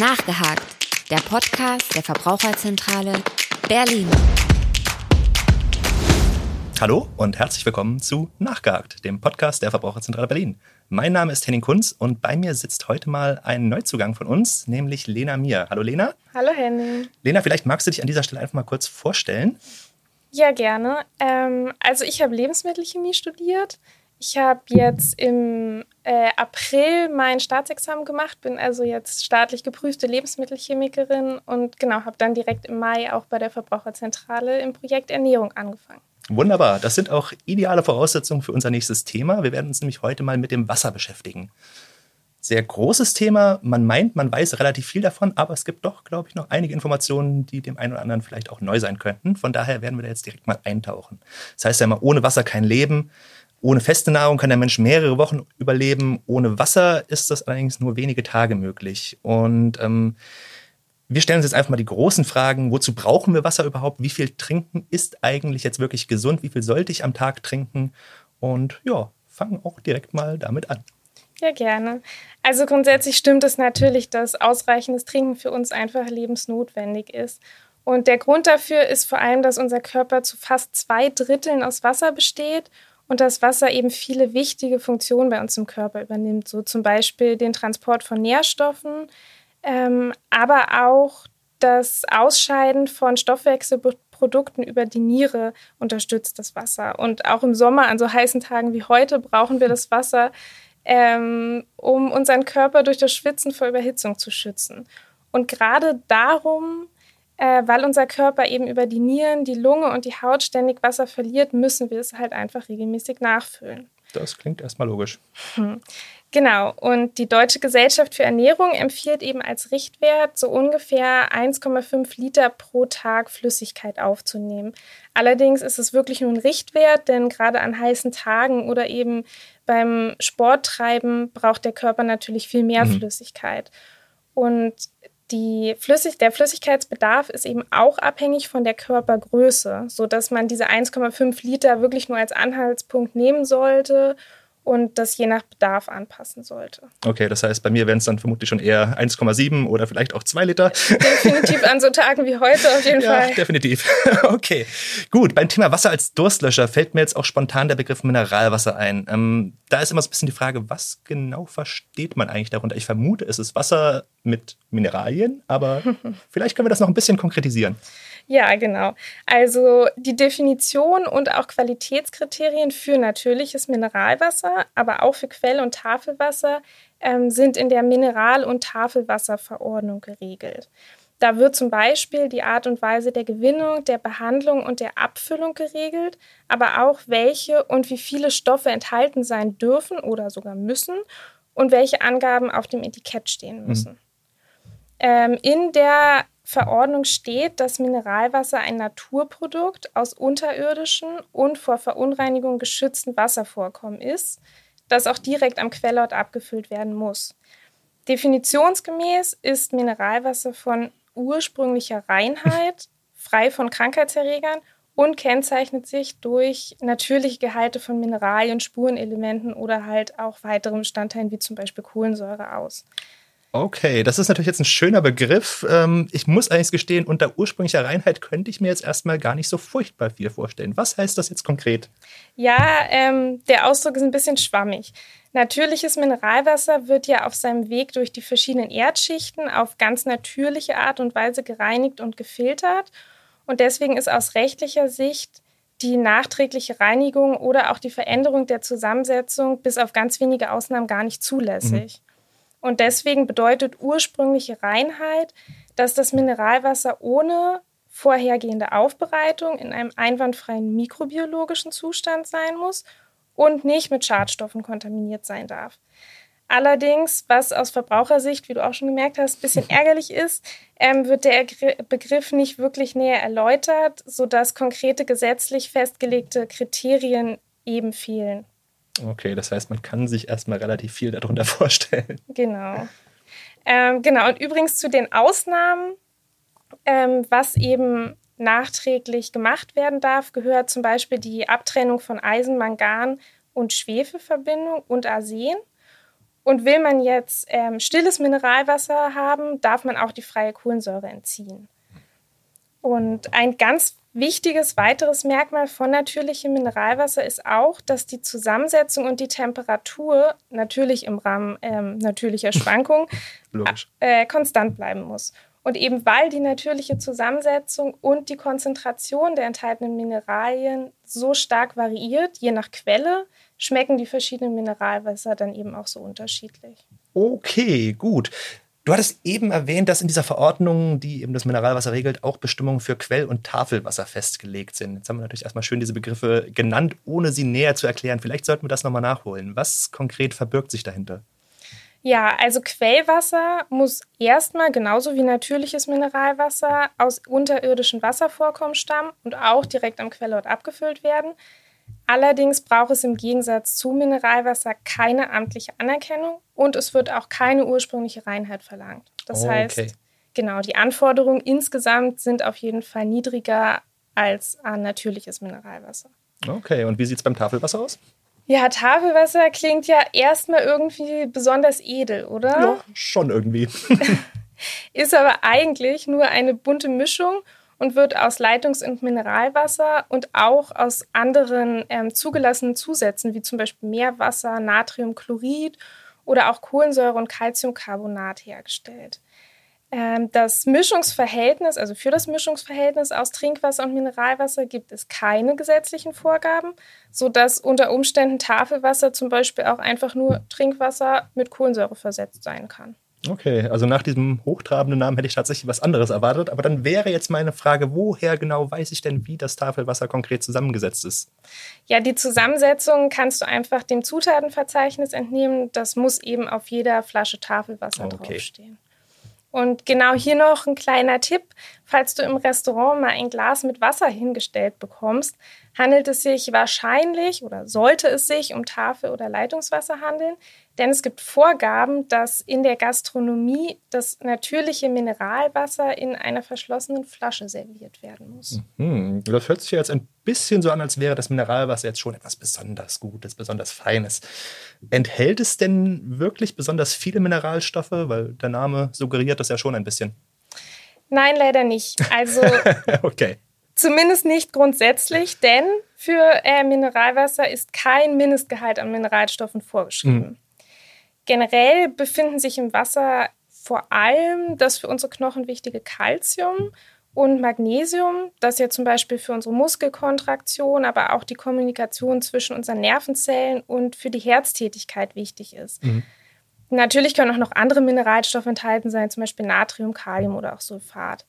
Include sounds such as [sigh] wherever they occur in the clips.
Nachgehakt, der Podcast der Verbraucherzentrale Berlin. Hallo und herzlich willkommen zu Nachgehakt, dem Podcast der Verbraucherzentrale Berlin. Mein Name ist Henning Kunz und bei mir sitzt heute mal ein Neuzugang von uns, nämlich Lena Mier. Hallo Lena. Hallo Henning. Lena, vielleicht magst du dich an dieser Stelle einfach mal kurz vorstellen. Ja, gerne. Ähm, also ich habe Lebensmittelchemie studiert. Ich habe jetzt im äh, April mein Staatsexamen gemacht, bin also jetzt staatlich geprüfte Lebensmittelchemikerin und genau, habe dann direkt im Mai auch bei der Verbraucherzentrale im Projekt Ernährung angefangen. Wunderbar, das sind auch ideale Voraussetzungen für unser nächstes Thema. Wir werden uns nämlich heute mal mit dem Wasser beschäftigen. Sehr großes Thema. Man meint, man weiß relativ viel davon, aber es gibt doch, glaube ich, noch einige Informationen, die dem einen oder anderen vielleicht auch neu sein könnten. Von daher werden wir da jetzt direkt mal eintauchen. Das heißt ja immer, ohne Wasser kein Leben. Ohne feste Nahrung kann der Mensch mehrere Wochen überleben. Ohne Wasser ist das allerdings nur wenige Tage möglich. Und ähm, wir stellen uns jetzt einfach mal die großen Fragen. Wozu brauchen wir Wasser überhaupt? Wie viel trinken ist eigentlich jetzt wirklich gesund? Wie viel sollte ich am Tag trinken? Und ja, fangen auch direkt mal damit an. Ja, gerne. Also grundsätzlich stimmt es natürlich, dass ausreichendes Trinken für uns einfach lebensnotwendig ist. Und der Grund dafür ist vor allem, dass unser Körper zu fast zwei Dritteln aus Wasser besteht und das Wasser eben viele wichtige Funktionen bei uns im Körper übernimmt, so zum Beispiel den Transport von Nährstoffen, ähm, aber auch das Ausscheiden von Stoffwechselprodukten über die Niere unterstützt das Wasser. Und auch im Sommer, an so heißen Tagen wie heute, brauchen wir das Wasser, ähm, um unseren Körper durch das Schwitzen vor Überhitzung zu schützen. Und gerade darum äh, weil unser Körper eben über die Nieren, die Lunge und die Haut ständig Wasser verliert, müssen wir es halt einfach regelmäßig nachfüllen. Das klingt erstmal logisch. Hm. Genau, und die Deutsche Gesellschaft für Ernährung empfiehlt eben als Richtwert, so ungefähr 1,5 Liter pro Tag Flüssigkeit aufzunehmen. Allerdings ist es wirklich nur ein Richtwert, denn gerade an heißen Tagen oder eben beim Sporttreiben braucht der Körper natürlich viel mehr mhm. Flüssigkeit. Und die Flüssig der Flüssigkeitsbedarf ist eben auch abhängig von der Körpergröße, sodass man diese 1,5 Liter wirklich nur als Anhaltspunkt nehmen sollte und das je nach Bedarf anpassen sollte. Okay, das heißt, bei mir wären es dann vermutlich schon eher 1,7 oder vielleicht auch 2 Liter. [laughs] Definitiv an so Tagen wie heute auf jeden ja, Fall. Definitiv. [laughs] Okay, gut. Beim Thema Wasser als Durstlöscher fällt mir jetzt auch spontan der Begriff Mineralwasser ein. Ähm, da ist immer so ein bisschen die Frage, was genau versteht man eigentlich darunter? Ich vermute, es ist Wasser mit Mineralien, aber [laughs] vielleicht können wir das noch ein bisschen konkretisieren. Ja, genau. Also die Definition und auch Qualitätskriterien für natürliches Mineralwasser, aber auch für Quell- und Tafelwasser ähm, sind in der Mineral- und Tafelwasserverordnung geregelt. Da wird zum Beispiel die Art und Weise der Gewinnung, der Behandlung und der Abfüllung geregelt, aber auch welche und wie viele Stoffe enthalten sein dürfen oder sogar müssen und welche Angaben auf dem Etikett stehen müssen. Mhm. Ähm, in der Verordnung steht, dass Mineralwasser ein Naturprodukt aus unterirdischen und vor Verunreinigung geschützten Wasservorkommen ist, das auch direkt am Quellort abgefüllt werden muss. Definitionsgemäß ist Mineralwasser von ursprünglicher Reinheit, [laughs] frei von Krankheitserregern und kennzeichnet sich durch natürliche Gehalte von Mineralien, Spurenelementen oder halt auch weiteren Bestandteilen wie zum Beispiel Kohlensäure aus. Okay, das ist natürlich jetzt ein schöner Begriff. Ähm, ich muss eigentlich gestehen, unter ursprünglicher Reinheit könnte ich mir jetzt erstmal gar nicht so furchtbar viel vorstellen. Was heißt das jetzt konkret? Ja, ähm, der Ausdruck ist ein bisschen schwammig. Natürliches Mineralwasser wird ja auf seinem Weg durch die verschiedenen Erdschichten auf ganz natürliche Art und Weise gereinigt und gefiltert. Und deswegen ist aus rechtlicher Sicht die nachträgliche Reinigung oder auch die Veränderung der Zusammensetzung bis auf ganz wenige Ausnahmen gar nicht zulässig. Mhm. Und deswegen bedeutet ursprüngliche Reinheit, dass das Mineralwasser ohne vorhergehende Aufbereitung in einem einwandfreien mikrobiologischen Zustand sein muss und nicht mit Schadstoffen kontaminiert sein darf. Allerdings, was aus Verbrauchersicht, wie du auch schon gemerkt hast, ein bisschen [laughs] ärgerlich ist, ähm, wird der Begriff nicht wirklich näher erläutert, sodass konkrete gesetzlich festgelegte Kriterien eben fehlen. Okay, das heißt, man kann sich erstmal relativ viel darunter [laughs] vorstellen. Genau. Ähm, genau, und übrigens zu den Ausnahmen, ähm, was eben nachträglich gemacht werden darf, gehört zum Beispiel die Abtrennung von Eisen, Mangan und Schwefelverbindung und Arsen. Und will man jetzt ähm, stilles Mineralwasser haben, darf man auch die freie Kohlensäure entziehen. Und ein ganz wichtiges weiteres Merkmal von natürlichem Mineralwasser ist auch, dass die Zusammensetzung und die Temperatur natürlich im Rahmen ähm, natürlicher Schwankungen [laughs] äh, konstant bleiben muss. Und eben weil die natürliche Zusammensetzung und die Konzentration der enthaltenen Mineralien so stark variiert, je nach Quelle, schmecken die verschiedenen Mineralwässer dann eben auch so unterschiedlich. Okay, gut. Du hattest eben erwähnt, dass in dieser Verordnung, die eben das Mineralwasser regelt, auch Bestimmungen für Quell- und Tafelwasser festgelegt sind. Jetzt haben wir natürlich erstmal schön diese Begriffe genannt, ohne sie näher zu erklären. Vielleicht sollten wir das nochmal nachholen. Was konkret verbirgt sich dahinter? Ja, also Quellwasser muss erstmal genauso wie natürliches Mineralwasser aus unterirdischen Wasservorkommen stammen und auch direkt am Quellort abgefüllt werden. Allerdings braucht es im Gegensatz zu Mineralwasser keine amtliche Anerkennung und es wird auch keine ursprüngliche Reinheit verlangt. Das oh, heißt, genau, die Anforderungen insgesamt sind auf jeden Fall niedriger als an natürliches Mineralwasser. Okay, und wie sieht es beim Tafelwasser aus? Ja, Tafelwasser klingt ja erstmal irgendwie besonders edel, oder? Ja, schon irgendwie. [laughs] Ist aber eigentlich nur eine bunte Mischung und wird aus Leitungs- und Mineralwasser und auch aus anderen ähm, zugelassenen Zusätzen, wie zum Beispiel Meerwasser, Natriumchlorid oder auch Kohlensäure und Calciumcarbonat hergestellt. Ähm, das Mischungsverhältnis, also für das Mischungsverhältnis aus Trinkwasser und Mineralwasser gibt es keine gesetzlichen Vorgaben, sodass unter Umständen Tafelwasser zum Beispiel auch einfach nur Trinkwasser mit Kohlensäure versetzt sein kann. Okay, also nach diesem hochtrabenden Namen hätte ich tatsächlich was anderes erwartet. Aber dann wäre jetzt meine Frage, woher genau weiß ich denn, wie das Tafelwasser konkret zusammengesetzt ist? Ja, die Zusammensetzung kannst du einfach dem Zutatenverzeichnis entnehmen. Das muss eben auf jeder Flasche Tafelwasser okay. draufstehen. Und genau hier noch ein kleiner Tipp. Falls du im Restaurant mal ein Glas mit Wasser hingestellt bekommst, handelt es sich wahrscheinlich oder sollte es sich um Tafel- oder Leitungswasser handeln, denn es gibt Vorgaben, dass in der Gastronomie das natürliche Mineralwasser in einer verschlossenen Flasche serviert werden muss. Mhm. Das hört sich jetzt ein bisschen so an, als wäre das Mineralwasser jetzt schon etwas besonders Gutes, besonders Feines. Enthält es denn wirklich besonders viele Mineralstoffe? Weil der Name suggeriert das ja schon ein bisschen. Nein, leider nicht. Also [laughs] okay. Zumindest nicht grundsätzlich, denn für äh, Mineralwasser ist kein Mindestgehalt an Mineralstoffen vorgeschrieben. Mhm. Generell befinden sich im Wasser vor allem das für unsere Knochen wichtige Calcium und Magnesium, das ja zum Beispiel für unsere Muskelkontraktion, aber auch die Kommunikation zwischen unseren Nervenzellen und für die Herztätigkeit wichtig ist. Mhm. Natürlich können auch noch andere Mineralstoffe enthalten sein, zum Beispiel Natrium, Kalium oder auch Sulfat.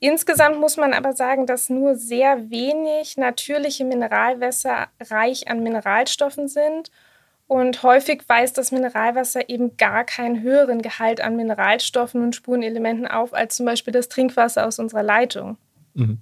Insgesamt muss man aber sagen, dass nur sehr wenig natürliche Mineralwässer reich an Mineralstoffen sind. Und häufig weist das Mineralwasser eben gar keinen höheren Gehalt an Mineralstoffen und Spurenelementen auf als zum Beispiel das Trinkwasser aus unserer Leitung. Mhm.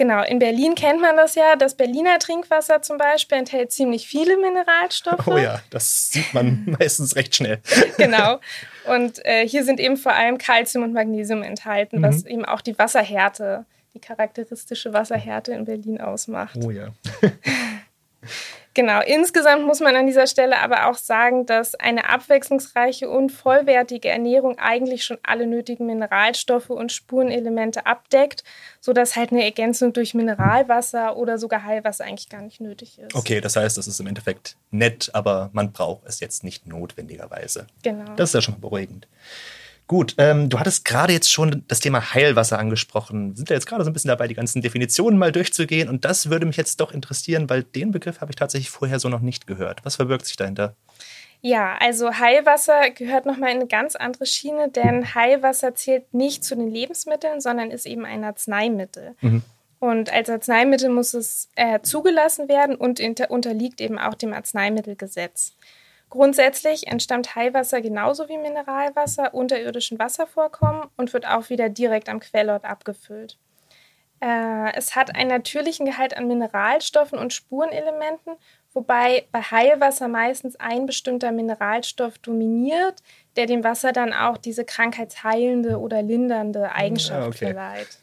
Genau, in Berlin kennt man das ja. Das Berliner Trinkwasser zum Beispiel enthält ziemlich viele Mineralstoffe. Oh ja, das sieht man [laughs] meistens recht schnell. genau. Und äh, hier sind eben vor allem Calcium und Magnesium enthalten, mhm. was eben auch die Wasserhärte, die charakteristische Wasserhärte in Berlin ausmacht. Oh ja. [laughs] Genau, insgesamt muss man an dieser Stelle aber auch sagen, dass eine abwechslungsreiche und vollwertige Ernährung eigentlich schon alle nötigen Mineralstoffe und Spurenelemente abdeckt, sodass halt eine Ergänzung durch Mineralwasser oder sogar Heilwasser eigentlich gar nicht nötig ist. Okay, das heißt, das ist im Endeffekt nett, aber man braucht es jetzt nicht notwendigerweise. Genau. Das ist ja schon mal beruhigend. Gut, ähm, du hattest gerade jetzt schon das Thema Heilwasser angesprochen. Wir sind ja jetzt gerade so ein bisschen dabei, die ganzen Definitionen mal durchzugehen. Und das würde mich jetzt doch interessieren, weil den Begriff habe ich tatsächlich vorher so noch nicht gehört. Was verbirgt sich dahinter? Ja, also Heilwasser gehört nochmal in eine ganz andere Schiene, denn Heilwasser zählt nicht zu den Lebensmitteln, sondern ist eben ein Arzneimittel. Mhm. Und als Arzneimittel muss es äh, zugelassen werden und unterliegt eben auch dem Arzneimittelgesetz. Grundsätzlich entstammt Heilwasser genauso wie Mineralwasser unterirdischen Wasservorkommen und wird auch wieder direkt am Quellort abgefüllt. Äh, es hat einen natürlichen Gehalt an Mineralstoffen und Spurenelementen, wobei bei Heilwasser meistens ein bestimmter Mineralstoff dominiert, der dem Wasser dann auch diese krankheitsheilende oder lindernde Eigenschaft ja, okay. verleiht.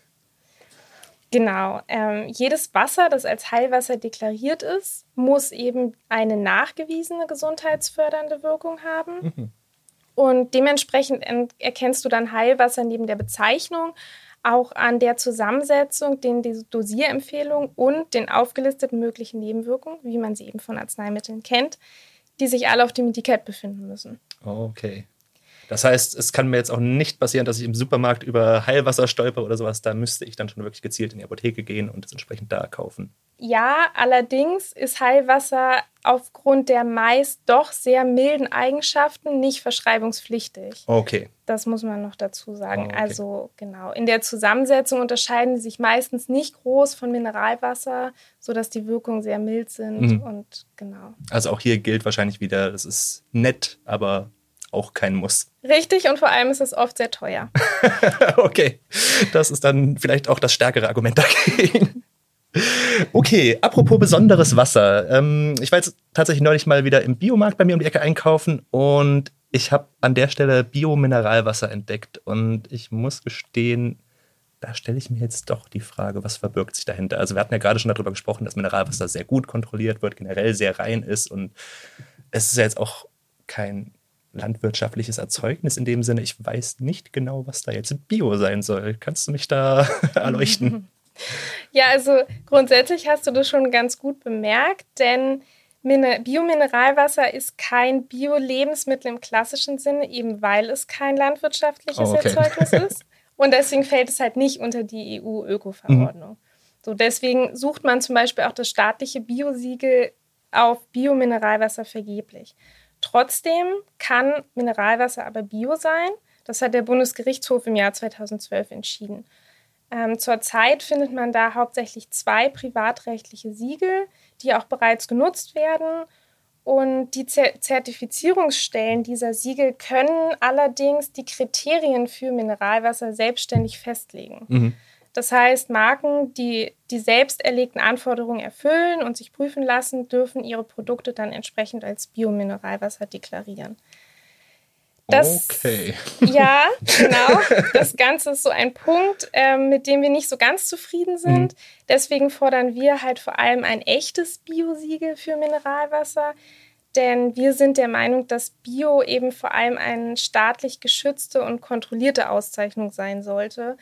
Genau. Ähm, jedes Wasser, das als Heilwasser deklariert ist, muss eben eine nachgewiesene gesundheitsfördernde Wirkung haben. Mhm. Und dementsprechend erkennst du dann Heilwasser neben der Bezeichnung auch an der Zusammensetzung, den Dosierempfehlungen und den aufgelisteten möglichen Nebenwirkungen, wie man sie eben von Arzneimitteln kennt, die sich alle auf dem Etikett befinden müssen. Okay. Das heißt, es kann mir jetzt auch nicht passieren, dass ich im Supermarkt über Heilwasser stolper oder sowas. Da müsste ich dann schon wirklich gezielt in die Apotheke gehen und es entsprechend da kaufen. Ja, allerdings ist Heilwasser aufgrund der meist doch sehr milden Eigenschaften nicht verschreibungspflichtig. Okay. Das muss man noch dazu sagen. Oh, okay. Also genau, in der Zusammensetzung unterscheiden sie sich meistens nicht groß von Mineralwasser, sodass die Wirkungen sehr mild sind mhm. und genau. Also auch hier gilt wahrscheinlich wieder, das ist nett, aber auch kein Muss. Richtig und vor allem ist es oft sehr teuer. [laughs] okay, das ist dann vielleicht auch das stärkere Argument dagegen. Okay, apropos besonderes Wasser. Ähm, ich war jetzt tatsächlich neulich mal wieder im Biomarkt bei mir um die Ecke einkaufen und ich habe an der Stelle Biomineralwasser entdeckt und ich muss gestehen, da stelle ich mir jetzt doch die Frage, was verbirgt sich dahinter? Also wir hatten ja gerade schon darüber gesprochen, dass Mineralwasser sehr gut kontrolliert wird, generell sehr rein ist und es ist ja jetzt auch kein landwirtschaftliches Erzeugnis in dem Sinne. Ich weiß nicht genau, was da jetzt Bio sein soll. Kannst du mich da [laughs] erleuchten? [laughs] Ja, also grundsätzlich hast du das schon ganz gut bemerkt, denn Biomineralwasser ist kein Bio-Lebensmittel im klassischen Sinne, eben weil es kein landwirtschaftliches oh, okay. Erzeugnis [laughs] ist. Und deswegen fällt es halt nicht unter die EU-Öko-Verordnung. Mhm. So, deswegen sucht man zum Beispiel auch das staatliche Biosiegel auf Biomineralwasser vergeblich. Trotzdem kann Mineralwasser aber Bio sein. Das hat der Bundesgerichtshof im Jahr 2012 entschieden. Ähm, zurzeit findet man da hauptsächlich zwei privatrechtliche Siegel, die auch bereits genutzt werden. Und die Zertifizierungsstellen dieser Siegel können allerdings die Kriterien für Mineralwasser selbstständig festlegen. Mhm. Das heißt, Marken, die die selbst erlegten Anforderungen erfüllen und sich prüfen lassen, dürfen ihre Produkte dann entsprechend als Biomineralwasser deklarieren. Das, okay. Ja, [laughs] genau. Das Ganze ist so ein Punkt, ähm, mit dem wir nicht so ganz zufrieden sind. Mhm. Deswegen fordern wir halt vor allem ein echtes Biosiegel für Mineralwasser. Denn wir sind der Meinung, dass Bio eben vor allem eine staatlich geschützte und kontrollierte Auszeichnung sein sollte,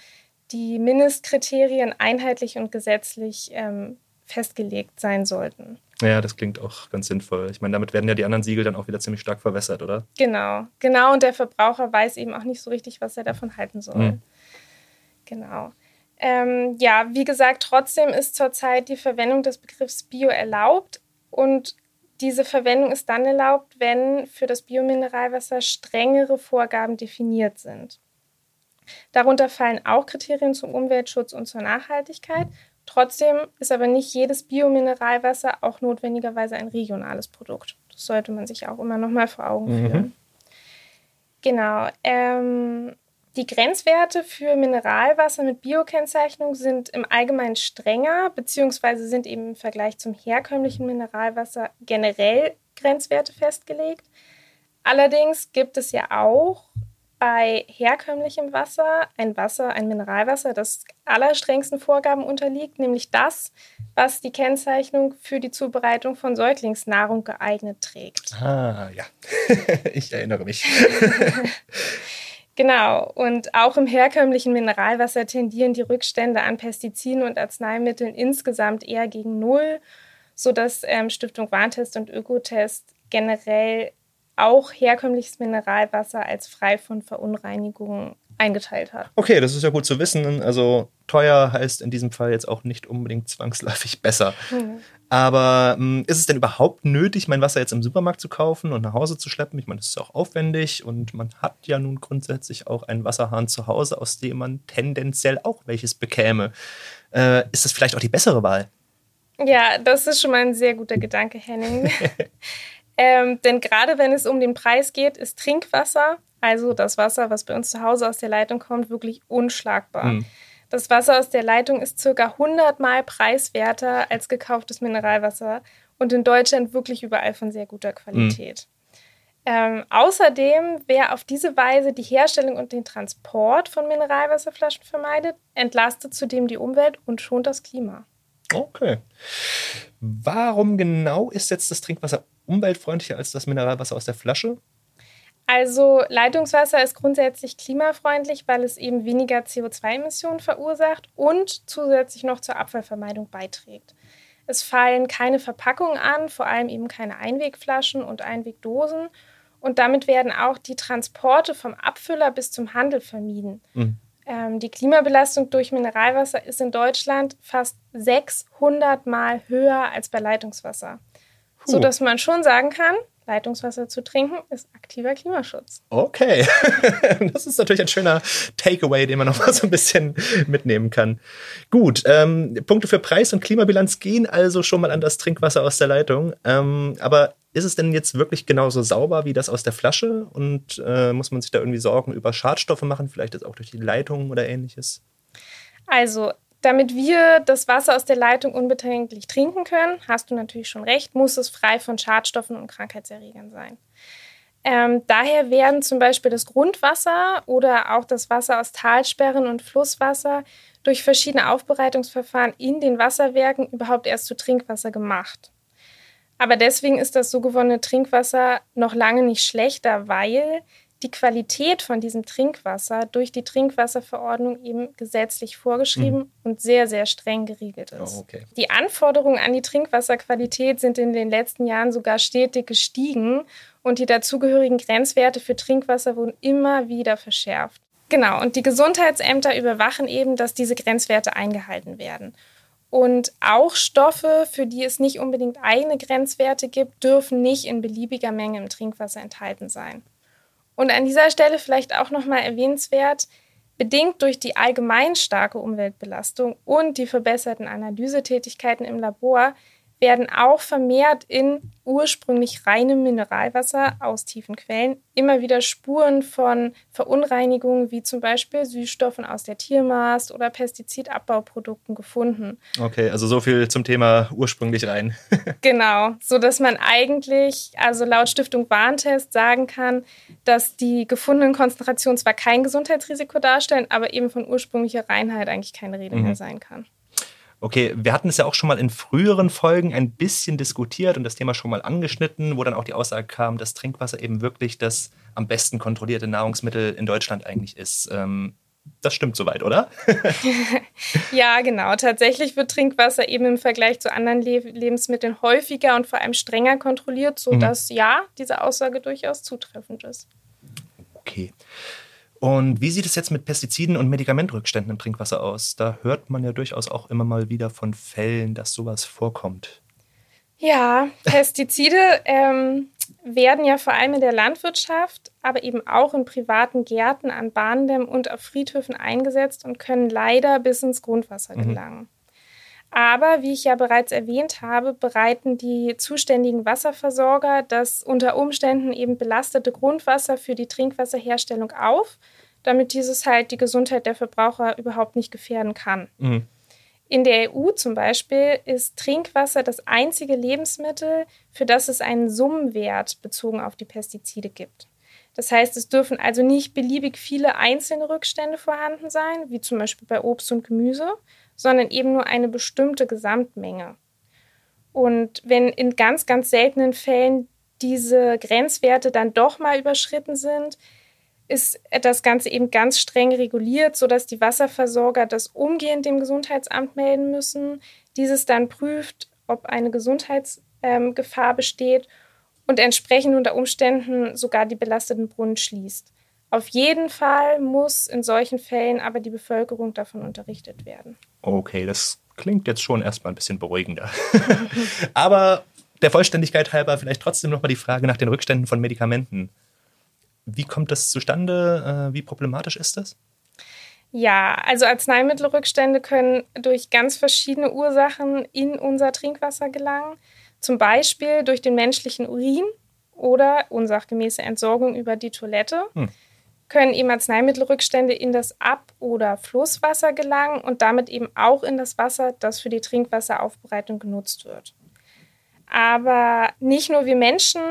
die Mindestkriterien einheitlich und gesetzlich ähm, festgelegt sein sollten. Ja, das klingt auch ganz sinnvoll. Ich meine, damit werden ja die anderen Siegel dann auch wieder ziemlich stark verwässert, oder? Genau, genau. Und der Verbraucher weiß eben auch nicht so richtig, was er davon halten soll. Mhm. Genau. Ähm, ja, wie gesagt, trotzdem ist zurzeit die Verwendung des Begriffs Bio erlaubt und diese Verwendung ist dann erlaubt, wenn für das Biomineralwasser strengere Vorgaben definiert sind. Darunter fallen auch Kriterien zum Umweltschutz und zur Nachhaltigkeit. Trotzdem ist aber nicht jedes Biomineralwasser auch notwendigerweise ein regionales Produkt. Das sollte man sich auch immer noch mal vor Augen mhm. führen. Genau. Ähm, die Grenzwerte für Mineralwasser mit Biokennzeichnung sind im Allgemeinen strenger, beziehungsweise sind eben im Vergleich zum herkömmlichen Mineralwasser generell Grenzwerte festgelegt. Allerdings gibt es ja auch bei herkömmlichem Wasser ein Wasser, ein Mineralwasser, das allerstrengsten Vorgaben unterliegt, nämlich das, was die Kennzeichnung für die Zubereitung von Säuglingsnahrung geeignet trägt. Ah, ja. [laughs] ich erinnere mich. [laughs] genau. Und auch im herkömmlichen Mineralwasser tendieren die Rückstände an Pestiziden und Arzneimitteln insgesamt eher gegen Null, sodass ähm, Stiftung Warntest und Ökotest generell auch herkömmliches Mineralwasser als frei von Verunreinigungen eingeteilt hat. Okay, das ist ja gut zu wissen. Also teuer heißt in diesem Fall jetzt auch nicht unbedingt zwangsläufig besser. Mhm. Aber ähm, ist es denn überhaupt nötig, mein Wasser jetzt im Supermarkt zu kaufen und nach Hause zu schleppen? Ich meine, das ist auch aufwendig und man hat ja nun grundsätzlich auch einen Wasserhahn zu Hause, aus dem man tendenziell auch welches bekäme. Äh, ist das vielleicht auch die bessere Wahl? Ja, das ist schon mal ein sehr guter Gedanke, Henning. [laughs] Ähm, denn gerade wenn es um den Preis geht, ist Trinkwasser, also das Wasser, was bei uns zu Hause aus der Leitung kommt, wirklich unschlagbar. Mhm. Das Wasser aus der Leitung ist circa 100 Mal preiswerter als gekauftes Mineralwasser und in Deutschland wirklich überall von sehr guter Qualität. Mhm. Ähm, außerdem, wer auf diese Weise die Herstellung und den Transport von Mineralwasserflaschen vermeidet, entlastet zudem die Umwelt und schont das Klima. Okay. Warum genau ist jetzt das Trinkwasser umweltfreundlicher als das Mineralwasser aus der Flasche? Also Leitungswasser ist grundsätzlich klimafreundlich, weil es eben weniger CO2-Emissionen verursacht und zusätzlich noch zur Abfallvermeidung beiträgt. Es fallen keine Verpackungen an, vor allem eben keine Einwegflaschen und Einwegdosen. Und damit werden auch die Transporte vom Abfüller bis zum Handel vermieden. Mhm. Ähm, die Klimabelastung durch Mineralwasser ist in Deutschland fast 600 Mal höher als bei Leitungswasser. Puh. Sodass man schon sagen kann, Leitungswasser zu trinken ist aktiver Klimaschutz. Okay, [laughs] das ist natürlich ein schöner Takeaway, den man noch mal so ein bisschen mitnehmen kann. Gut, ähm, Punkte für Preis und Klimabilanz gehen also schon mal an das Trinkwasser aus der Leitung. Ähm, aber ist es denn jetzt wirklich genauso sauber wie das aus der Flasche? Und äh, muss man sich da irgendwie Sorgen über Schadstoffe machen, vielleicht jetzt auch durch die Leitung oder ähnliches? Also damit wir das Wasser aus der Leitung unbedenklich trinken können, hast du natürlich schon recht, muss es frei von Schadstoffen und Krankheitserregern sein. Ähm, daher werden zum Beispiel das Grundwasser oder auch das Wasser aus Talsperren und Flusswasser durch verschiedene Aufbereitungsverfahren in den Wasserwerken überhaupt erst zu Trinkwasser gemacht. Aber deswegen ist das so gewonnene Trinkwasser noch lange nicht schlechter, weil die Qualität von diesem Trinkwasser durch die Trinkwasserverordnung eben gesetzlich vorgeschrieben mhm. und sehr, sehr streng geregelt ist. Oh, okay. Die Anforderungen an die Trinkwasserqualität sind in den letzten Jahren sogar stetig gestiegen und die dazugehörigen Grenzwerte für Trinkwasser wurden immer wieder verschärft. Genau, und die Gesundheitsämter überwachen eben, dass diese Grenzwerte eingehalten werden. Und auch Stoffe, für die es nicht unbedingt eigene Grenzwerte gibt, dürfen nicht in beliebiger Menge im Trinkwasser enthalten sein. Und an dieser Stelle vielleicht auch nochmal erwähnenswert, bedingt durch die allgemein starke Umweltbelastung und die verbesserten Analysetätigkeiten im Labor werden auch vermehrt in ursprünglich reinem Mineralwasser aus tiefen Quellen immer wieder Spuren von Verunreinigungen wie zum Beispiel Süßstoffen aus der Tiermast oder Pestizidabbauprodukten gefunden. Okay, also so viel zum Thema ursprünglich rein. [laughs] genau, so dass man eigentlich, also laut Stiftung Warntest sagen kann, dass die gefundenen Konzentrationen zwar kein Gesundheitsrisiko darstellen, aber eben von ursprünglicher Reinheit eigentlich keine Rede mhm. mehr sein kann. Okay, wir hatten es ja auch schon mal in früheren Folgen ein bisschen diskutiert und das Thema schon mal angeschnitten, wo dann auch die Aussage kam, dass Trinkwasser eben wirklich das am besten kontrollierte Nahrungsmittel in Deutschland eigentlich ist. Ähm, das stimmt soweit, oder? [laughs] ja, genau. Tatsächlich wird Trinkwasser eben im Vergleich zu anderen Le Lebensmitteln häufiger und vor allem strenger kontrolliert, sodass mhm. ja, diese Aussage durchaus zutreffend ist. Okay. Und wie sieht es jetzt mit Pestiziden und Medikamentrückständen im Trinkwasser aus? Da hört man ja durchaus auch immer mal wieder von Fällen, dass sowas vorkommt. Ja, Pestizide [laughs] ähm, werden ja vor allem in der Landwirtschaft, aber eben auch in privaten Gärten, an Bahndämmen und auf Friedhöfen eingesetzt und können leider bis ins Grundwasser mhm. gelangen. Mhm. Aber wie ich ja bereits erwähnt habe, bereiten die zuständigen Wasserversorger das unter Umständen eben belastete Grundwasser für die Trinkwasserherstellung auf, damit dieses halt die Gesundheit der Verbraucher überhaupt nicht gefährden kann. Mhm. In der EU zum Beispiel ist Trinkwasser das einzige Lebensmittel, für das es einen Summenwert bezogen auf die Pestizide gibt. Das heißt, es dürfen also nicht beliebig viele einzelne Rückstände vorhanden sein, wie zum Beispiel bei Obst und Gemüse, sondern eben nur eine bestimmte Gesamtmenge. Und wenn in ganz, ganz seltenen Fällen diese Grenzwerte dann doch mal überschritten sind, ist das Ganze eben ganz streng reguliert, sodass die Wasserversorger das umgehend dem Gesundheitsamt melden müssen. Dieses dann prüft, ob eine Gesundheitsgefahr besteht und entsprechend unter Umständen sogar die belasteten Brunnen schließt. Auf jeden Fall muss in solchen Fällen aber die Bevölkerung davon unterrichtet werden. Okay, das klingt jetzt schon erstmal ein bisschen beruhigender. [laughs] aber der Vollständigkeit halber vielleicht trotzdem nochmal die Frage nach den Rückständen von Medikamenten. Wie kommt das zustande? Äh, wie problematisch ist das? Ja, also Arzneimittelrückstände können durch ganz verschiedene Ursachen in unser Trinkwasser gelangen. Zum Beispiel durch den menschlichen Urin oder unsachgemäße Entsorgung über die Toilette. Hm können eben Arzneimittelrückstände in das Ab- oder Flusswasser gelangen und damit eben auch in das Wasser, das für die Trinkwasseraufbereitung genutzt wird. Aber nicht nur wir Menschen,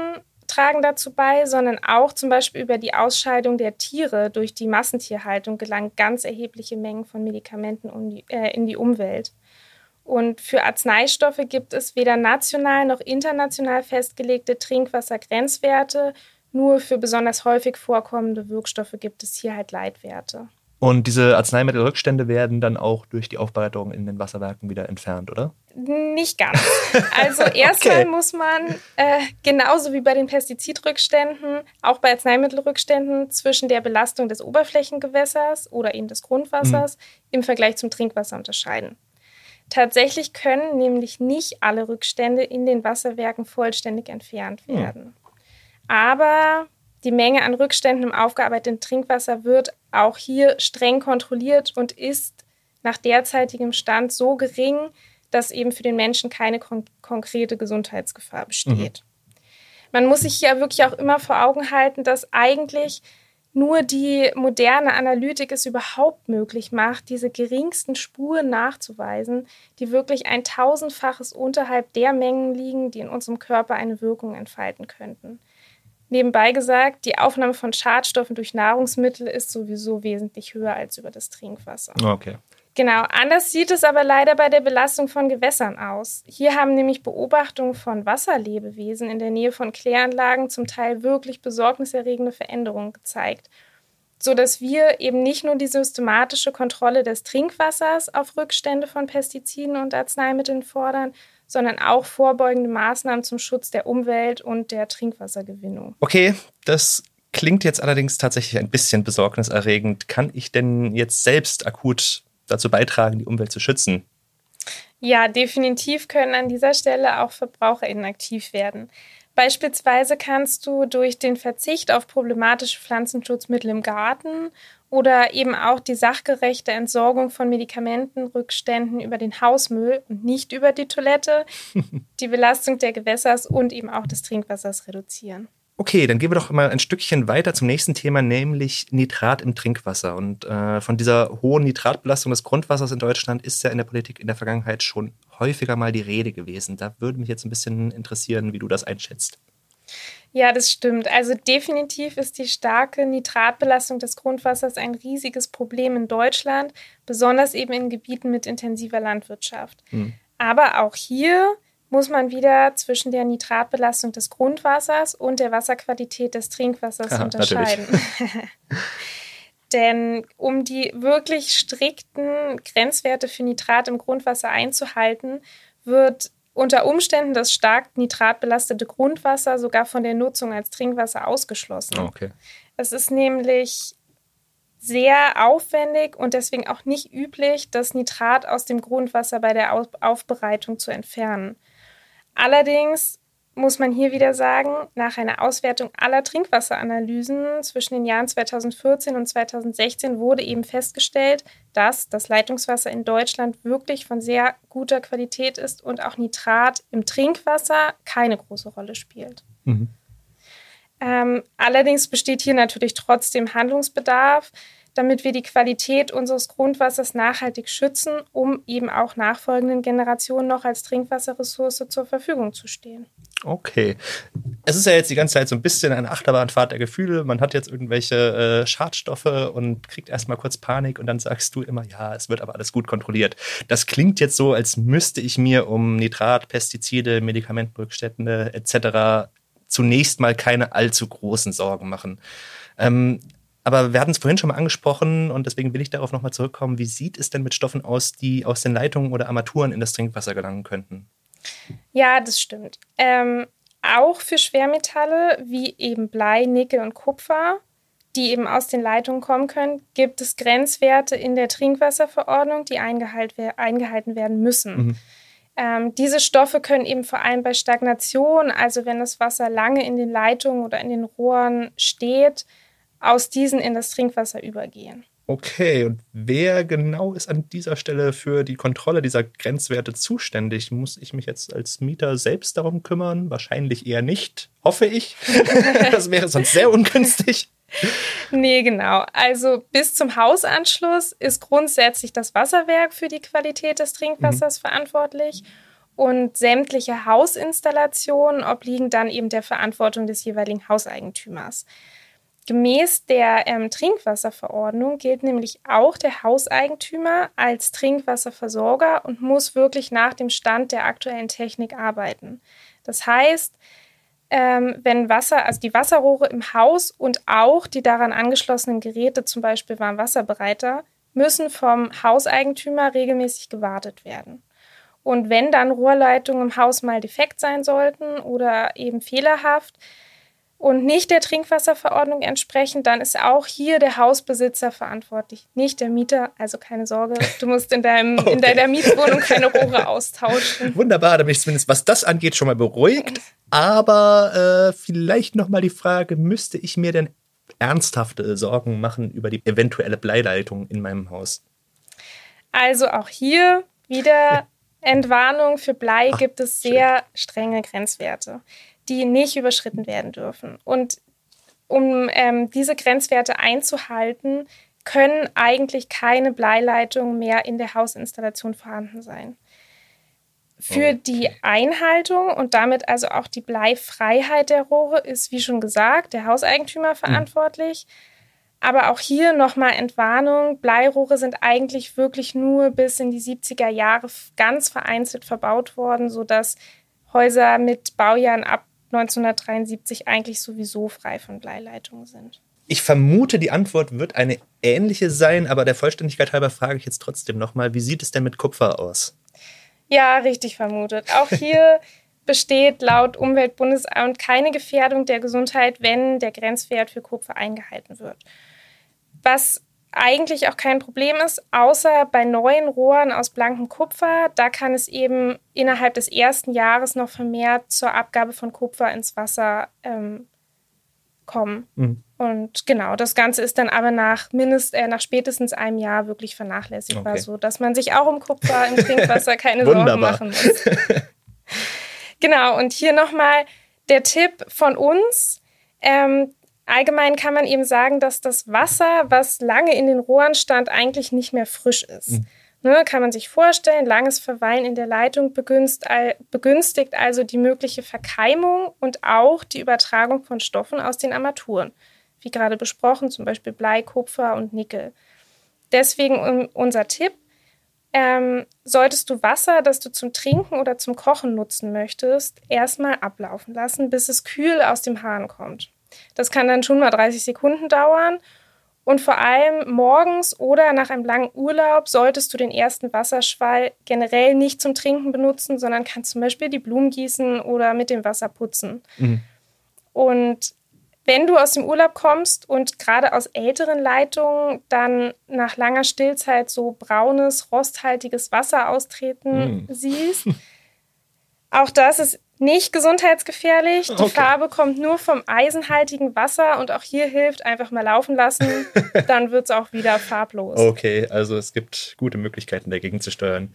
tragen dazu bei, sondern auch zum Beispiel über die Ausscheidung der Tiere durch die Massentierhaltung gelangen ganz erhebliche Mengen von Medikamenten um die, äh, in die Umwelt. Und für Arzneistoffe gibt es weder national noch international festgelegte Trinkwassergrenzwerte. Nur für besonders häufig vorkommende Wirkstoffe gibt es hier halt Leitwerte. Und diese Arzneimittelrückstände werden dann auch durch die Aufbereitung in den Wasserwerken wieder entfernt, oder? Nicht ganz. Also [laughs] erstmal okay. muss man äh, genauso wie bei den Pestizidrückständen, auch bei Arzneimittelrückständen zwischen der Belastung des Oberflächengewässers oder eben des Grundwassers mhm. im Vergleich zum Trinkwasser unterscheiden. Tatsächlich können nämlich nicht alle Rückstände in den Wasserwerken vollständig entfernt hm. werden. Mhm. Aber die Menge an Rückständen im aufgearbeiteten Trinkwasser wird auch hier streng kontrolliert und ist nach derzeitigem Stand so gering, dass eben für den Menschen keine kon konkrete Gesundheitsgefahr besteht. Mhm. Man muss sich ja wirklich auch immer vor Augen halten, dass eigentlich nur die moderne Analytik es überhaupt möglich macht, diese geringsten Spuren nachzuweisen, die wirklich ein tausendfaches unterhalb der Mengen liegen, die in unserem Körper eine Wirkung entfalten könnten. Nebenbei gesagt, die Aufnahme von Schadstoffen durch Nahrungsmittel ist sowieso wesentlich höher als über das Trinkwasser. Okay. Genau, anders sieht es aber leider bei der Belastung von Gewässern aus. Hier haben nämlich Beobachtungen von Wasserlebewesen in der Nähe von Kläranlagen zum Teil wirklich besorgniserregende Veränderungen gezeigt, sodass wir eben nicht nur die systematische Kontrolle des Trinkwassers auf Rückstände von Pestiziden und Arzneimitteln fordern, sondern auch vorbeugende Maßnahmen zum Schutz der Umwelt und der Trinkwassergewinnung. Okay, das klingt jetzt allerdings tatsächlich ein bisschen besorgniserregend. Kann ich denn jetzt selbst akut dazu beitragen, die Umwelt zu schützen. Ja, definitiv können an dieser Stelle auch VerbraucherInnen aktiv werden. Beispielsweise kannst du durch den Verzicht auf problematische Pflanzenschutzmittel im Garten oder eben auch die sachgerechte Entsorgung von Medikamentenrückständen über den Hausmüll und nicht über die Toilette [laughs] die Belastung der Gewässers und eben auch des Trinkwassers reduzieren. Okay, dann gehen wir doch mal ein Stückchen weiter zum nächsten Thema, nämlich Nitrat im Trinkwasser. Und äh, von dieser hohen Nitratbelastung des Grundwassers in Deutschland ist ja in der Politik in der Vergangenheit schon häufiger mal die Rede gewesen. Da würde mich jetzt ein bisschen interessieren, wie du das einschätzt. Ja, das stimmt. Also definitiv ist die starke Nitratbelastung des Grundwassers ein riesiges Problem in Deutschland, besonders eben in Gebieten mit intensiver Landwirtschaft. Hm. Aber auch hier muss man wieder zwischen der Nitratbelastung des Grundwassers und der Wasserqualität des Trinkwassers Aha, unterscheiden. [laughs] Denn um die wirklich strikten Grenzwerte für Nitrat im Grundwasser einzuhalten, wird unter Umständen das stark nitratbelastete Grundwasser sogar von der Nutzung als Trinkwasser ausgeschlossen. Okay. Es ist nämlich sehr aufwendig und deswegen auch nicht üblich, das Nitrat aus dem Grundwasser bei der Aufbereitung zu entfernen. Allerdings muss man hier wieder sagen, nach einer Auswertung aller Trinkwasseranalysen zwischen den Jahren 2014 und 2016 wurde eben festgestellt, dass das Leitungswasser in Deutschland wirklich von sehr guter Qualität ist und auch Nitrat im Trinkwasser keine große Rolle spielt. Mhm. Ähm, allerdings besteht hier natürlich trotzdem Handlungsbedarf damit wir die Qualität unseres Grundwassers nachhaltig schützen, um eben auch nachfolgenden Generationen noch als Trinkwasserressource zur Verfügung zu stehen. Okay. Es ist ja jetzt die ganze Zeit so ein bisschen eine Achterbahnfahrt der Gefühle. Man hat jetzt irgendwelche äh, Schadstoffe und kriegt erstmal kurz Panik und dann sagst du immer, ja, es wird aber alles gut kontrolliert. Das klingt jetzt so, als müsste ich mir um Nitrat, Pestizide, Medikamentenrückstände etc. zunächst mal keine allzu großen Sorgen machen. Ähm, aber wir hatten es vorhin schon mal angesprochen und deswegen will ich darauf nochmal zurückkommen. Wie sieht es denn mit Stoffen aus, die aus den Leitungen oder Armaturen in das Trinkwasser gelangen könnten? Ja, das stimmt. Ähm, auch für Schwermetalle wie eben Blei, Nickel und Kupfer, die eben aus den Leitungen kommen können, gibt es Grenzwerte in der Trinkwasserverordnung, die eingehalten werden müssen. Mhm. Ähm, diese Stoffe können eben vor allem bei Stagnation, also wenn das Wasser lange in den Leitungen oder in den Rohren steht, aus diesen in das Trinkwasser übergehen. Okay, und wer genau ist an dieser Stelle für die Kontrolle dieser Grenzwerte zuständig? Muss ich mich jetzt als Mieter selbst darum kümmern? Wahrscheinlich eher nicht, hoffe ich. [laughs] das wäre sonst sehr ungünstig. Nee, genau. Also bis zum Hausanschluss ist grundsätzlich das Wasserwerk für die Qualität des Trinkwassers mhm. verantwortlich. und sämtliche Hausinstallationen obliegen dann eben der Verantwortung des jeweiligen Hauseigentümers. Gemäß der ähm, Trinkwasserverordnung gilt nämlich auch der Hauseigentümer als Trinkwasserversorger und muss wirklich nach dem Stand der aktuellen Technik arbeiten. Das heißt, ähm, wenn Wasser, also die Wasserrohre im Haus und auch die daran angeschlossenen Geräte, zum Beispiel Warmwasserbereiter, müssen vom Hauseigentümer regelmäßig gewartet werden. Und wenn dann Rohrleitungen im Haus mal defekt sein sollten oder eben fehlerhaft, und nicht der Trinkwasserverordnung entsprechen, dann ist auch hier der Hausbesitzer verantwortlich, nicht der Mieter. Also keine Sorge, du musst in, deinem, okay. [laughs] in deiner Mietwohnung keine [laughs] Rohre austauschen. Wunderbar, da bin ich zumindest, was das angeht, schon mal beruhigt. Aber äh, vielleicht nochmal die Frage, müsste ich mir denn ernsthafte Sorgen machen über die eventuelle Bleileitung in meinem Haus? Also auch hier wieder Entwarnung für Blei Ach, gibt es sehr strenge Grenzwerte die nicht überschritten werden dürfen. Und um ähm, diese Grenzwerte einzuhalten, können eigentlich keine Bleileitungen mehr in der Hausinstallation vorhanden sein. Für okay. die Einhaltung und damit also auch die Bleifreiheit der Rohre ist, wie schon gesagt, der Hauseigentümer hm. verantwortlich. Aber auch hier nochmal Entwarnung. Bleirohre sind eigentlich wirklich nur bis in die 70er Jahre ganz vereinzelt verbaut worden, sodass Häuser mit Baujahren ab 1973 eigentlich sowieso frei von Bleileitungen sind. Ich vermute, die Antwort wird eine ähnliche sein, aber der Vollständigkeit halber frage ich jetzt trotzdem nochmal, wie sieht es denn mit Kupfer aus? Ja, richtig vermutet. Auch hier [laughs] besteht laut Umweltbundesamt keine Gefährdung der Gesundheit, wenn der Grenzwert für Kupfer eingehalten wird. Was eigentlich auch kein Problem ist, außer bei neuen Rohren aus blankem Kupfer. Da kann es eben innerhalb des ersten Jahres noch vermehrt zur Abgabe von Kupfer ins Wasser ähm, kommen. Mhm. Und genau, das Ganze ist dann aber nach mindest, äh, nach spätestens einem Jahr wirklich vernachlässigbar, okay. so dass man sich auch um Kupfer im Trinkwasser keine [laughs] Sorgen machen muss. genau, und hier nochmal der Tipp von uns. Ähm, allgemein kann man eben sagen, dass das Wasser, was lange in den Rohren stand, eigentlich nicht mehr frisch ist. Mhm. Ne, kann man sich vorstellen, langes Verweilen in der Leitung begünstigt also die mögliche Verkeimung und auch die Übertragung von Stoffen aus den Armaturen. Wie gerade besprochen, zum Beispiel Blei, Kupfer und Nickel. Deswegen unser Tipp, ähm, solltest du Wasser, das du zum Trinken oder zum Kochen nutzen möchtest, erstmal ablaufen lassen, bis es kühl aus dem Hahn kommt. Das kann dann schon mal 30 Sekunden dauern. Und vor allem morgens oder nach einem langen Urlaub solltest du den ersten Wasserschwall generell nicht zum Trinken benutzen, sondern kannst zum Beispiel die Blumen gießen oder mit dem Wasser putzen. Mhm. Und wenn du aus dem Urlaub kommst und gerade aus älteren Leitungen dann nach langer Stillzeit so braunes, rosthaltiges Wasser austreten mhm. siehst, [laughs] auch das ist nicht gesundheitsgefährlich. Die okay. Farbe kommt nur vom eisenhaltigen Wasser und auch hier hilft einfach mal laufen lassen, [laughs] dann wird es auch wieder farblos. Okay, also es gibt gute Möglichkeiten dagegen zu steuern.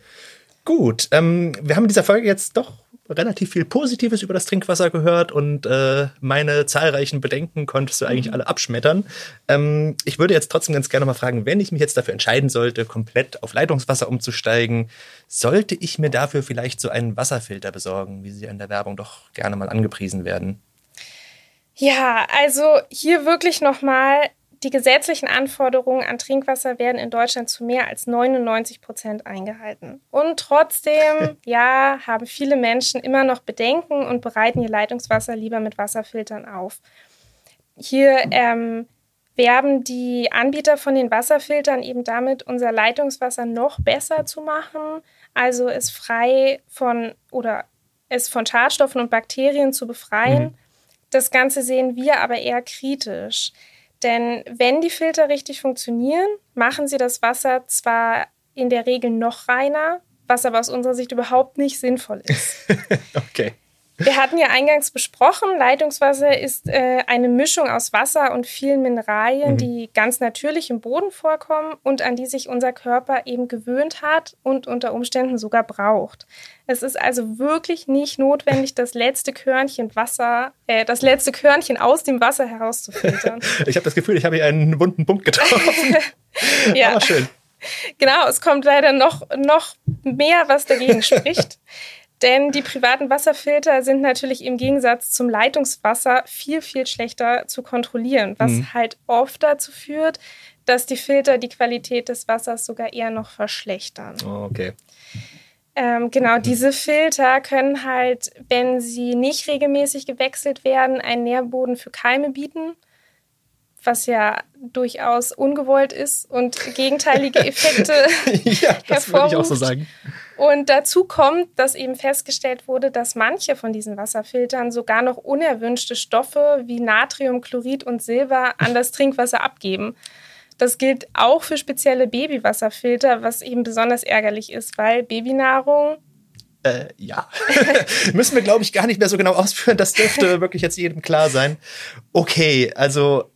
Gut, ähm, wir haben in dieser Folge jetzt doch relativ viel Positives über das Trinkwasser gehört und äh, meine zahlreichen Bedenken konntest du eigentlich mhm. alle abschmettern. Ähm, ich würde jetzt trotzdem ganz gerne mal fragen, wenn ich mich jetzt dafür entscheiden sollte, komplett auf Leitungswasser umzusteigen, sollte ich mir dafür vielleicht so einen Wasserfilter besorgen, wie sie in der Werbung doch gerne mal angepriesen werden? Ja, also hier wirklich nochmal die gesetzlichen Anforderungen an Trinkwasser werden in Deutschland zu mehr als 99 Prozent eingehalten. Und trotzdem, [laughs] ja, haben viele Menschen immer noch Bedenken und bereiten ihr Leitungswasser lieber mit Wasserfiltern auf. Hier ähm, werben die Anbieter von den Wasserfiltern eben damit, unser Leitungswasser noch besser zu machen, also es frei von oder es von Schadstoffen und Bakterien zu befreien. Mhm. Das Ganze sehen wir aber eher kritisch. Denn wenn die Filter richtig funktionieren, machen sie das Wasser zwar in der Regel noch reiner, was aber aus unserer Sicht überhaupt nicht sinnvoll ist. [laughs] okay. Wir hatten ja eingangs besprochen, Leitungswasser ist äh, eine Mischung aus Wasser und vielen Mineralien, mhm. die ganz natürlich im Boden vorkommen und an die sich unser Körper eben gewöhnt hat und unter Umständen sogar braucht. Es ist also wirklich nicht notwendig, das letzte Körnchen Wasser, äh, das letzte Körnchen aus dem Wasser herauszufiltern. [laughs] ich habe das Gefühl, ich habe hier einen wunden Punkt getroffen. [laughs] ja. Aber schön. Genau, es kommt leider noch, noch mehr, was dagegen spricht. [laughs] Denn die privaten Wasserfilter sind natürlich im Gegensatz zum Leitungswasser viel, viel schlechter zu kontrollieren, was mhm. halt oft dazu führt, dass die Filter die Qualität des Wassers sogar eher noch verschlechtern. Oh, okay. Ähm, genau, mhm. diese Filter können halt, wenn sie nicht regelmäßig gewechselt werden, einen Nährboden für Keime bieten, was ja durchaus ungewollt ist und gegenteilige [laughs] Effekte ja, das hervorruft. Würde ich auch so sagen. Und dazu kommt, dass eben festgestellt wurde, dass manche von diesen Wasserfiltern sogar noch unerwünschte Stoffe wie Natriumchlorid und Silber an das Trinkwasser abgeben. Das gilt auch für spezielle Babywasserfilter, was eben besonders ärgerlich ist, weil Babynahrung äh, ja. [laughs] Müssen wir, glaube ich, gar nicht mehr so genau ausführen. Das dürfte [laughs] wirklich jetzt jedem klar sein. Okay, also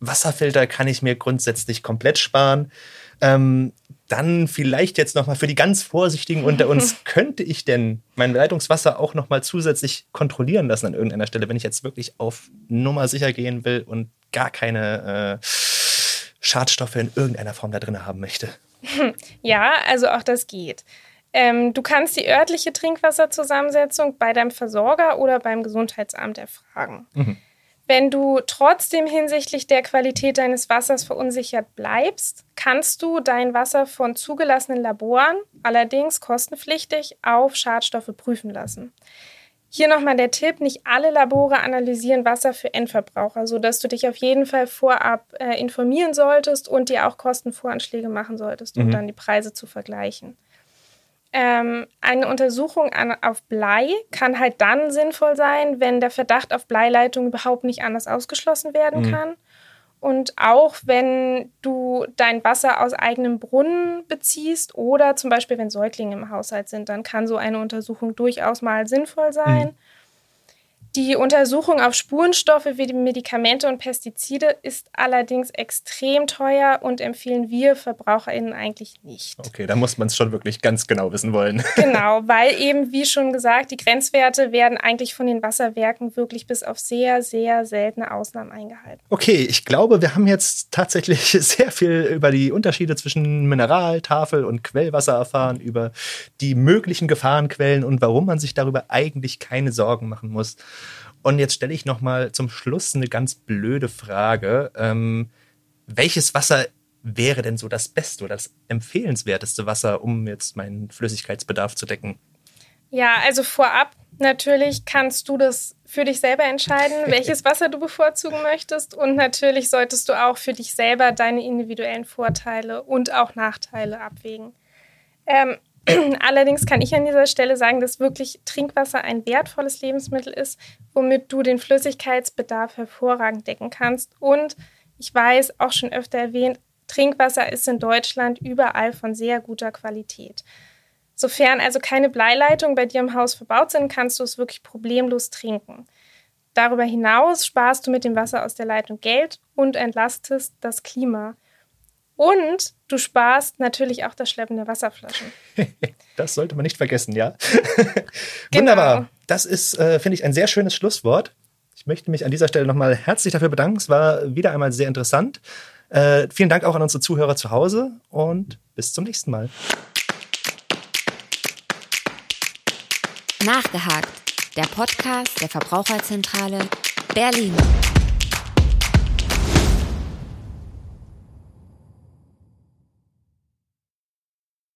Wasserfilter kann ich mir grundsätzlich komplett sparen. Ähm, dann vielleicht jetzt noch mal für die ganz Vorsichtigen unter uns, [laughs] könnte ich denn mein Leitungswasser auch noch mal zusätzlich kontrollieren lassen an irgendeiner Stelle, wenn ich jetzt wirklich auf Nummer sicher gehen will und gar keine äh, Schadstoffe in irgendeiner Form da drin haben möchte? [laughs] Ja, also auch das geht. Ähm, du kannst die örtliche Trinkwasserzusammensetzung bei deinem Versorger oder beim Gesundheitsamt erfragen. Mhm. Wenn du trotzdem hinsichtlich der Qualität deines Wassers verunsichert bleibst, kannst du dein Wasser von zugelassenen Laboren, allerdings kostenpflichtig, auf Schadstoffe prüfen lassen. Hier nochmal der Tipp, nicht alle Labore analysieren Wasser für Endverbraucher, sodass du dich auf jeden Fall vorab äh, informieren solltest und dir auch Kostenvoranschläge machen solltest, um mhm. dann die Preise zu vergleichen. Ähm, eine Untersuchung an, auf Blei kann halt dann sinnvoll sein, wenn der Verdacht auf Bleileitung überhaupt nicht anders ausgeschlossen werden mhm. kann. Und auch wenn du dein Wasser aus eigenem Brunnen beziehst oder zum Beispiel wenn Säuglinge im Haushalt sind, dann kann so eine Untersuchung durchaus mal sinnvoll sein. Mhm. Die Untersuchung auf Spurenstoffe wie Medikamente und Pestizide ist allerdings extrem teuer und empfehlen wir VerbraucherInnen eigentlich nicht. Okay, da muss man es schon wirklich ganz genau wissen wollen. [laughs] Genau, weil eben, wie schon gesagt, die Grenzwerte werden eigentlich von den Wasserwerken wirklich bis auf sehr, sehr seltene Ausnahmen eingehalten. Okay, ich glaube, wir haben jetzt tatsächlich [laughs] sehr viel über die Unterschiede zwischen Mineral-, Tafel- und Quellwasser erfahren, über die möglichen Gefahrenquellen und warum man sich darüber eigentlich keine Sorgen machen muss. Und jetzt stelle ich noch mal zum Schluss eine ganz blöde Frage. Ähm, welches Wasser wäre denn so das beste oder das empfehlenswerteste Wasser, um jetzt meinen Flüssigkeitsbedarf zu decken? Ja, also vorab natürlich kannst du das für dich selber entscheiden, [laughs] welches Wasser du bevorzugen möchtest. Und natürlich solltest du auch für dich selber deine individuellen Vorteile und auch Nachteile abwägen. Ähm, [clears throat] Allerdings kann ich an dieser Stelle sagen, dass wirklich Trinkwasser ein wertvolles Lebensmittel ist, womit du den Flüssigkeitsbedarf hervorragend decken kannst. Und ich weiß, auch schon öfter erwähnt, Trinkwasser ist in Deutschland überall von sehr guter Qualität. Sofern also keine Bleileitungen bei dir im Haus verbaut sind, kannst du es wirklich problemlos trinken. Darüber hinaus sparst du mit dem Wasser aus der Leitung Geld und entlastest das Klima. Und du sparst natürlich auch das Schleppen der Wasserflaschen. [laughs] das sollte man nicht vergessen, ja. [laughs] genau. Wunderbar. Das ist, äh, finde ich, ein sehr schönes Schlusswort. Ich möchte mich an dieser Stelle nochmal herzlich dafür bedanken. Es war wieder einmal sehr interessant. Äh, vielen Dank auch an unsere Zuhörer zu Hause und bis zum nächsten Mal. Nachgehakt, der Podcast der Verbraucherzentrale Berlin.